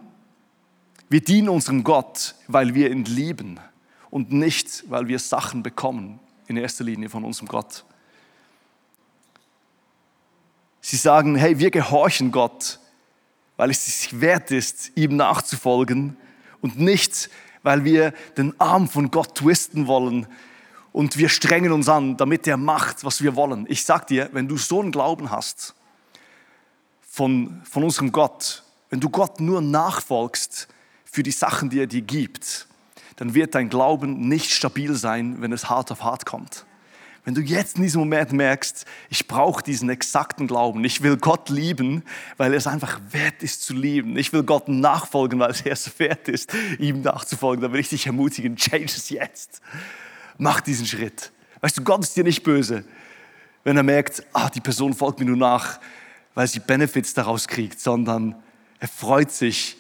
wir dienen unserem Gott, weil wir ihn lieben und nicht, weil wir Sachen bekommen, in erster Linie von unserem Gott. Sie sagen, hey, wir gehorchen Gott, weil es sich wert ist, ihm nachzufolgen und nicht, weil wir den Arm von Gott twisten wollen und wir strengen uns an, damit er macht, was wir wollen. Ich sag dir, wenn du so einen Glauben hast von, von unserem Gott, wenn du Gott nur nachfolgst für die Sachen, die er dir gibt, dann wird dein Glauben nicht stabil sein, wenn es hart auf hart kommt. Wenn du jetzt in diesem Moment merkst, ich brauche diesen exakten Glauben, ich will Gott lieben, weil es einfach wert ist zu lieben, ich will Gott nachfolgen, weil es erst wert ist, ihm nachzufolgen, dann will ich dich ermutigen, change es jetzt. Mach diesen Schritt. Weißt du, Gott ist dir nicht böse, wenn er merkt, ah, die Person folgt mir nur nach, weil sie Benefits daraus kriegt, sondern er freut sich,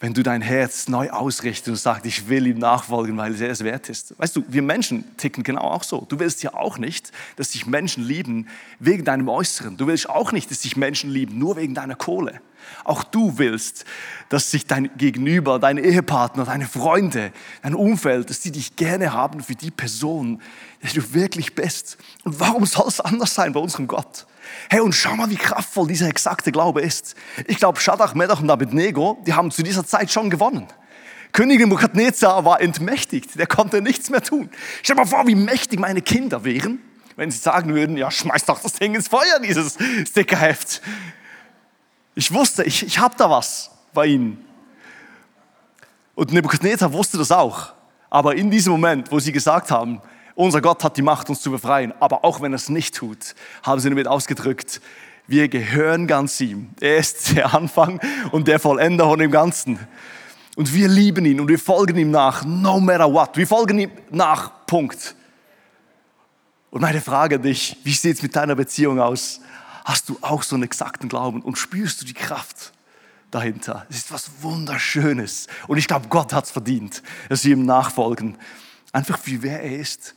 wenn du dein Herz neu ausrichtest und sagst, ich will ihm nachfolgen, weil er es wert ist. Weißt du, wir Menschen ticken genau auch so. Du willst ja auch nicht, dass sich Menschen lieben wegen deinem Äußeren. Du willst auch nicht, dass sich Menschen lieben nur wegen deiner Kohle. Auch du willst, dass sich dein Gegenüber, deine Ehepartner, deine Freunde, dein Umfeld, dass die dich gerne haben für die Person, die du wirklich bist. Und warum soll es anders sein bei unserem Gott? Hey, und schau mal, wie kraftvoll dieser exakte Glaube ist. Ich glaube, Shadrach, Medach und Abednego, die haben zu dieser Zeit schon gewonnen. König Nebukadnezar war entmächtigt, der konnte nichts mehr tun. Stell dir mal vor, wie mächtig meine Kinder wären, wenn sie sagen würden, ja, schmeiß doch das Ding ins Feuer, dieses Stickerheft. Ich wusste, ich, ich habe da was bei ihnen. Und Nebukadnezar wusste das auch. Aber in diesem Moment, wo sie gesagt haben, unser Gott hat die Macht, uns zu befreien. Aber auch wenn er es nicht tut, haben sie damit ausgedrückt, wir gehören ganz ihm. Er ist der Anfang und der Vollender von dem Ganzen. Und wir lieben ihn und wir folgen ihm nach, no matter what. Wir folgen ihm nach, Punkt. Und meine Frage an dich, wie sieht es mit deiner Beziehung aus? Hast du auch so einen exakten Glauben und spürst du die Kraft dahinter? Es ist was Wunderschönes. Und ich glaube, Gott hat es verdient, dass wir ihm nachfolgen. Einfach wie wer er ist.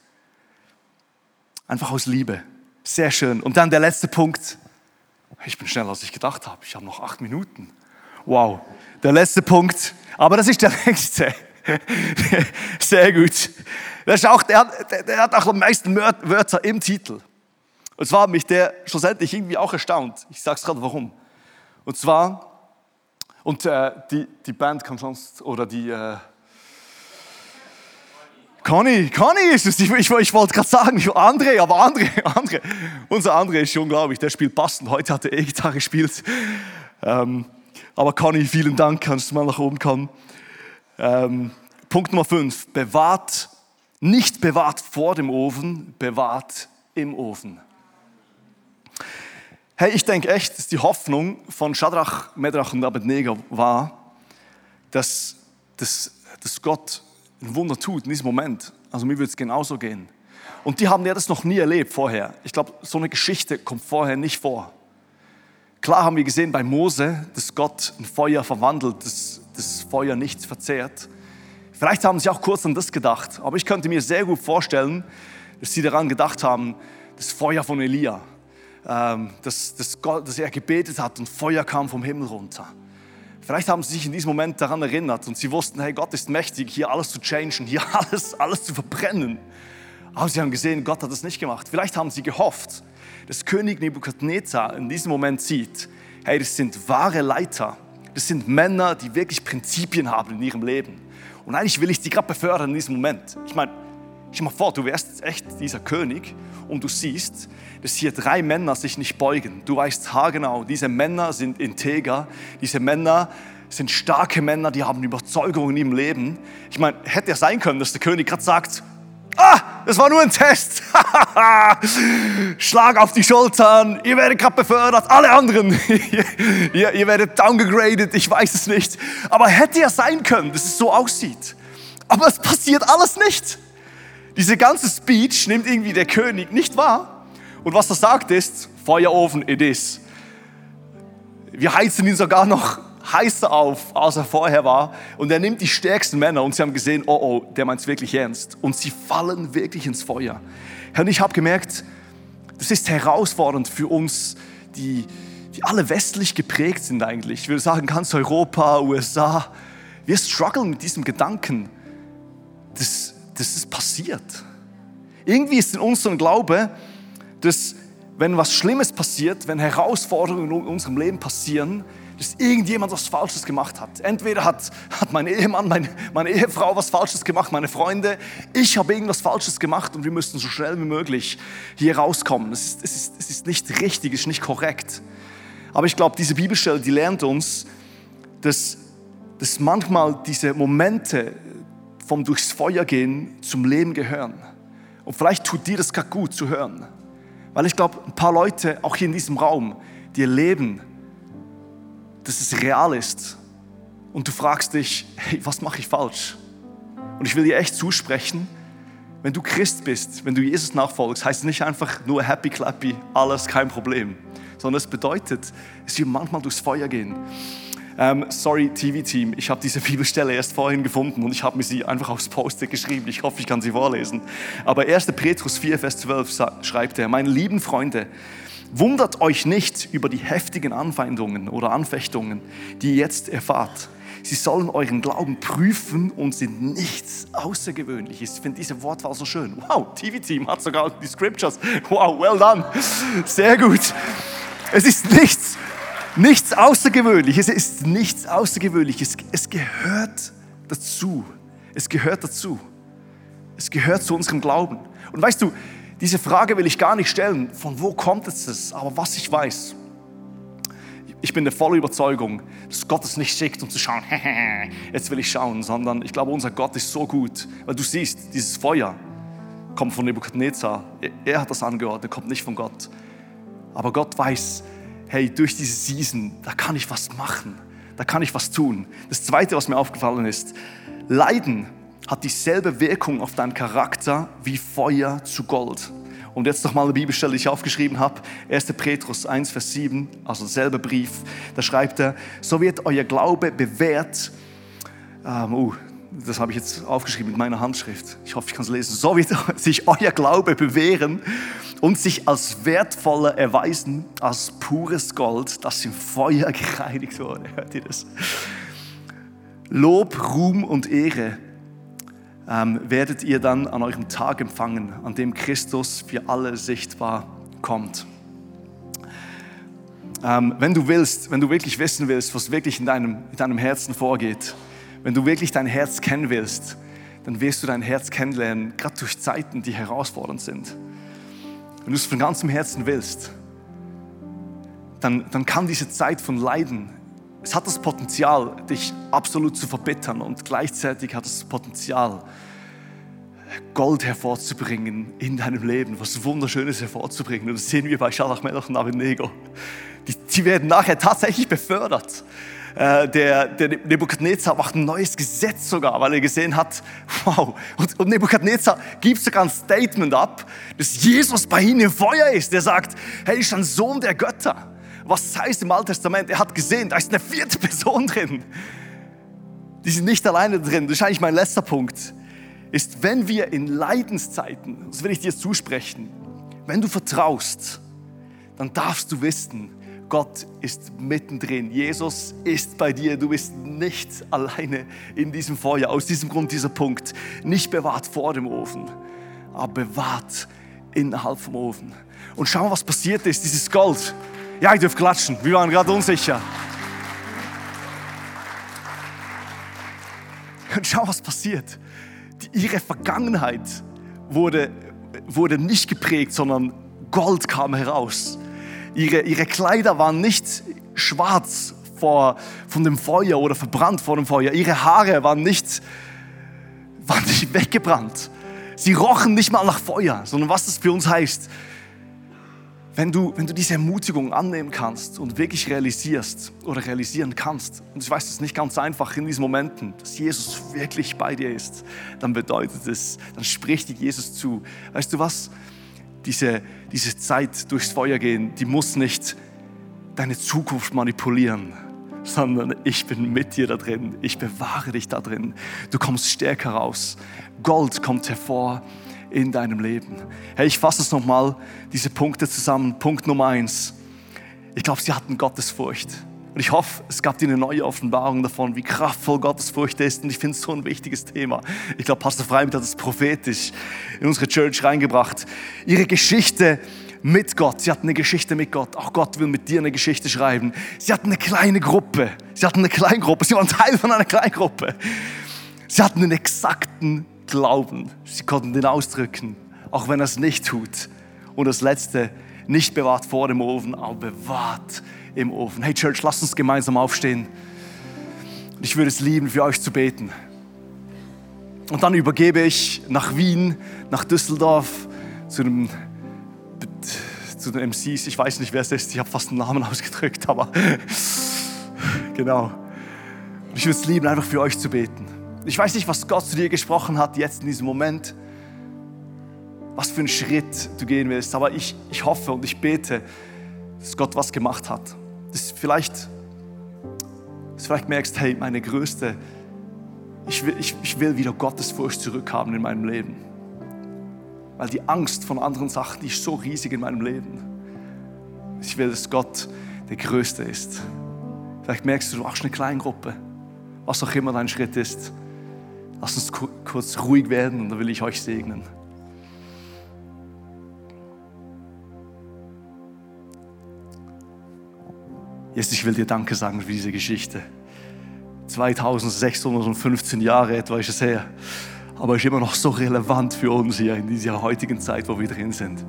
Einfach aus Liebe. Sehr schön. Und dann der letzte Punkt. Ich bin schneller, als ich gedacht habe. Ich habe noch acht Minuten. Wow. Der letzte Punkt. Aber das ist der längste. Sehr gut. Das ist auch, der, hat, der hat auch am meisten Wörter im Titel. Und zwar hat mich der schlussendlich irgendwie auch erstaunt. Ich sage es gerade warum. Und zwar, und äh, die, die Band kann sonst, oder die, äh, Conny, Conny ist es. Ich, ich, ich wollte gerade sagen, André, aber André, André. Unser André ist schon, glaube ich, der spielt passend. Heute hat er E-Gitarre gespielt. Ähm, aber Conny, vielen Dank, kannst du mal nach oben kommen. Ähm, Punkt Nummer 5. Bewahrt, nicht bewahrt vor dem Ofen, bewahrt im Ofen. Hey, ich denke echt, dass die Hoffnung von Shadrach, Medrach und Abednego war, dass, dass, dass Gott ein Wunder tut in diesem Moment. Also mir würde es genauso gehen. Und die haben ja das noch nie erlebt vorher. Ich glaube, so eine Geschichte kommt vorher nicht vor. Klar haben wir gesehen bei Mose, dass Gott ein Feuer verwandelt, dass das Feuer nichts verzehrt. Vielleicht haben sie auch kurz an das gedacht, aber ich könnte mir sehr gut vorstellen, dass sie daran gedacht haben, das Feuer von Elia, dass, dass, Gott, dass er gebetet hat und Feuer kam vom Himmel runter. Vielleicht haben sie sich in diesem Moment daran erinnert und sie wussten, hey, Gott ist mächtig, hier alles zu changen, hier alles, alles zu verbrennen. Aber sie haben gesehen, Gott hat das nicht gemacht. Vielleicht haben sie gehofft, dass König Nebukadnezar in diesem Moment sieht, hey, das sind wahre Leiter. Das sind Männer, die wirklich Prinzipien haben in ihrem Leben. Und eigentlich will ich die gerade befördern in diesem Moment. Ich meine, stell mal vor, du wärst echt dieser König und du siehst, dass hier drei Männer sich nicht beugen. Du weißt haargenau, diese Männer sind integer, diese Männer sind starke Männer, die haben Überzeugung in ihrem Leben. Ich meine, hätte ja sein können, dass der König gerade sagt, ah, das war nur ein Test. Schlag auf die Schultern, ihr werdet gerade befördert, alle anderen, ihr, ihr werdet downgegradet, ich weiß es nicht. Aber hätte ja sein können, dass es so aussieht. Aber es passiert alles nicht. Diese ganze Speech nimmt irgendwie der König nicht wahr. Und was er sagt ist, Feuerofen it is. Wir heizen ihn sogar noch heißer auf, als er vorher war. Und er nimmt die stärksten Männer und sie haben gesehen, oh oh, der meint es wirklich ernst. Und sie fallen wirklich ins Feuer. Und ich habe gemerkt, das ist herausfordernd für uns, die, die alle westlich geprägt sind eigentlich. Ich würde sagen, ganz Europa, USA. Wir strugglen mit diesem Gedanken, dass, das ist passiert. Irgendwie ist in uns so ein Glaube, dass wenn was Schlimmes passiert, wenn Herausforderungen in unserem Leben passieren, dass irgendjemand was Falsches gemacht hat. Entweder hat, hat mein Ehemann, meine, meine Ehefrau was Falsches gemacht, meine Freunde, ich habe irgendwas Falsches gemacht und wir müssen so schnell wie möglich hier rauskommen. Es ist, es ist, es ist nicht richtig, es ist nicht korrekt. Aber ich glaube, diese Bibelstelle, die lernt uns, dass, dass manchmal diese Momente vom durchs Feuer gehen zum Leben gehören. Und vielleicht tut dir das gerade gut zu hören. Weil ich glaube, ein paar Leute, auch hier in diesem Raum, die erleben, dass es real ist. Und du fragst dich, hey, was mache ich falsch? Und ich will dir echt zusprechen, wenn du Christ bist, wenn du Jesus nachfolgst, heißt es nicht einfach nur happy clappy, alles kein Problem, sondern es bedeutet, dass wir manchmal durchs Feuer gehen. Ähm, sorry, TV-Team, ich habe diese Bibelstelle erst vorhin gefunden und ich habe mir sie einfach aufs Post-it geschrieben. Ich hoffe, ich kann sie vorlesen. Aber 1. Petrus 4, Vers 12 schreibt er, meine lieben Freunde, wundert euch nicht über die heftigen Anfeindungen oder Anfechtungen, die ihr jetzt erfahrt. Sie sollen euren Glauben prüfen und sind nichts Außergewöhnliches. Ich finde diese Wortwahl so schön. Wow, TV-Team hat sogar die Scriptures. Wow, well done. Sehr gut. Es ist nichts Nichts Außergewöhnliches, es ist nichts Außergewöhnliches. Es gehört dazu. Es gehört dazu. Es gehört zu unserem Glauben. Und weißt du, diese Frage will ich gar nicht stellen, von wo kommt es, aber was ich weiß. Ich bin der volle Überzeugung, dass Gott es nicht schickt, um zu schauen, jetzt will ich schauen, sondern ich glaube, unser Gott ist so gut, weil du siehst, dieses Feuer kommt von Nebukadnezar. Er hat das angeordnet, kommt nicht von Gott. Aber Gott weiß, hey, durch diese Season, da kann ich was machen, da kann ich was tun. Das Zweite, was mir aufgefallen ist, Leiden hat dieselbe Wirkung auf deinen Charakter wie Feuer zu Gold. Und jetzt noch mal eine Bibelstelle, die ich aufgeschrieben habe. 1. Petrus 1, Vers 7, also selber Brief. Da schreibt er, so wird euer Glaube bewährt. Ähm, uh, das habe ich jetzt aufgeschrieben mit meiner Handschrift. Ich hoffe, ich kann es lesen. So wird sich euer Glaube bewähren und sich als wertvoller erweisen als pures Gold, das im Feuer gereinigt wurde. Hört ihr das? Lob, Ruhm und Ehre ähm, werdet ihr dann an eurem Tag empfangen, an dem Christus für alle sichtbar kommt. Ähm, wenn du willst, wenn du wirklich wissen willst, was wirklich in deinem, in deinem Herzen vorgeht, wenn du wirklich dein Herz kennen willst, dann wirst du dein Herz kennenlernen, gerade durch Zeiten, die herausfordernd sind. Wenn du es von ganzem Herzen willst, dann, dann kann diese Zeit von Leiden, es hat das Potenzial, dich absolut zu verbittern und gleichzeitig hat es das Potenzial, Gold hervorzubringen in deinem Leben, was Wunderschönes hervorzubringen. Und das sehen wir bei Shalach Melech und Abednego. Die, die werden nachher tatsächlich befördert. Äh, der, der Nebukadnezar macht ein neues Gesetz sogar, weil er gesehen hat, wow, und, und Nebukadnezar gibt sogar ein Statement ab, dass Jesus bei ihnen im Feuer ist. Der sagt, hey, bin ein Sohn der Götter. Was heißt im Alten Testament? Er hat gesehen, da ist eine vierte Person drin. Die sind nicht alleine drin. Das ist eigentlich mein letzter Punkt. Ist, wenn wir in Leidenszeiten, das will ich dir zusprechen, wenn du vertraust, dann darfst du wissen, Gott ist mittendrin. Jesus ist bei dir. Du bist nicht alleine in diesem Feuer. Aus diesem Grund dieser Punkt. Nicht bewahrt vor dem Ofen, aber bewahrt innerhalb vom Ofen. Und schau, was passiert ist. Dieses Gold. Ja, ich dürft klatschen. Wir waren gerade unsicher. Und schau, was passiert. ihre Vergangenheit wurde, wurde nicht geprägt, sondern Gold kam heraus. Ihre, ihre Kleider waren nicht schwarz vor, von dem Feuer oder verbrannt vor dem Feuer. Ihre Haare waren nicht, waren nicht weggebrannt. Sie rochen nicht mal nach Feuer, sondern was das für uns heißt. Wenn du, wenn du diese Ermutigung annehmen kannst und wirklich realisierst oder realisieren kannst, und ich weiß, es ist nicht ganz einfach in diesen Momenten, dass Jesus wirklich bei dir ist, dann bedeutet es, dann spricht dir Jesus zu. Weißt du was? Diese, diese Zeit durchs Feuer gehen, die muss nicht deine Zukunft manipulieren, sondern ich bin mit dir da drin. Ich bewahre dich da drin. Du kommst stärker raus. Gold kommt hervor in deinem Leben. Hey, ich fasse es nochmal, diese Punkte zusammen. Punkt Nummer eins. Ich glaube, sie hatten Gottesfurcht. Und ich hoffe, es gab dir eine neue Offenbarung davon, wie kraftvoll Gottesfurcht ist. Und ich finde es so ein wichtiges Thema. Ich glaube, Pastor Freimund hat es prophetisch in unsere Church reingebracht. Ihre Geschichte mit Gott. Sie hatten eine Geschichte mit Gott. Auch Gott will mit dir eine Geschichte schreiben. Sie hatten eine kleine Gruppe. Sie hatten eine Kleingruppe. Sie waren Teil von einer Kleingruppe. Sie hatten einen exakten Glauben. Sie konnten den ausdrücken, auch wenn er es nicht tut. Und das Letzte, nicht bewahrt vor dem Ofen, aber bewahrt im Ofen. Hey Church, lasst uns gemeinsam aufstehen. Ich würde es lieben, für euch zu beten. Und dann übergebe ich nach Wien, nach Düsseldorf zu dem zu den MCs. Ich weiß nicht, wer es ist. Ich habe fast einen Namen ausgedrückt, aber genau. Ich würde es lieben, einfach für euch zu beten. Ich weiß nicht, was Gott zu dir gesprochen hat jetzt in diesem Moment, was für einen Schritt du gehen willst, aber ich, ich hoffe und ich bete, dass Gott was gemacht hat. Dass vielleicht, dass vielleicht merkst, hey, meine größte, ich will, ich, ich will wieder Gottesfurcht zurückhaben in meinem Leben. Weil die Angst von anderen Sachen, die ist so riesig in meinem Leben. Ich will, dass Gott der Größte ist. Vielleicht merkst du, du machst eine Kleingruppe. Was auch immer dein Schritt ist. Lass uns kurz ruhig werden und dann will ich euch segnen. Jesus, ich will dir Danke sagen für diese Geschichte. 2615 Jahre etwa ist es her aber ist immer noch so relevant für uns hier in dieser heutigen Zeit, wo wir drin sind.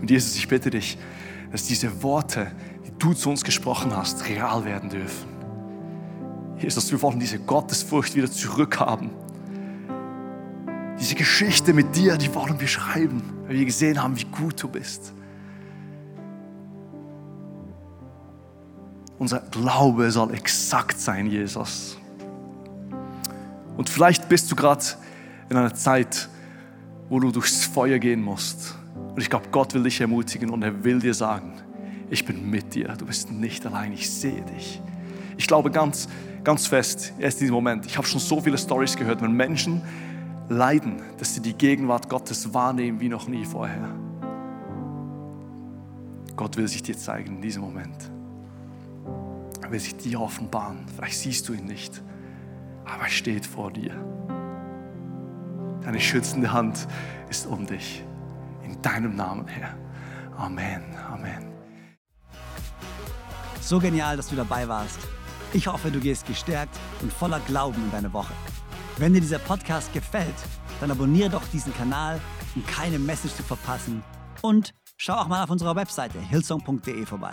Und Jesus, ich bitte dich, dass diese Worte, die du zu uns gesprochen hast, real werden dürfen. Jesus, wir wollen diese Gottesfurcht wieder zurückhaben. Diese Geschichte mit dir, die wollen wir schreiben, weil wir gesehen haben, wie gut du bist. Unser Glaube soll exakt sein, Jesus. Und vielleicht bist du gerade in einer Zeit, wo du durchs Feuer gehen musst. Und ich glaube, Gott will dich ermutigen und er will dir sagen, ich bin mit dir, du bist nicht allein, ich sehe dich. Ich glaube ganz, ganz fest, erst in diesem Moment, ich habe schon so viele Stories gehört, wenn Menschen leiden, dass sie die Gegenwart Gottes wahrnehmen wie noch nie vorher. Gott will sich dir zeigen in diesem Moment. Will sich dir offenbaren. Vielleicht siehst du ihn nicht, aber er steht vor dir. Deine schützende Hand ist um dich. In deinem Namen, Herr. Amen. Amen. So genial, dass du dabei warst. Ich hoffe, du gehst gestärkt und voller Glauben in deine Woche. Wenn dir dieser Podcast gefällt, dann abonniere doch diesen Kanal, um keine Message zu verpassen. Und schau auch mal auf unserer Webseite hillsong.de vorbei.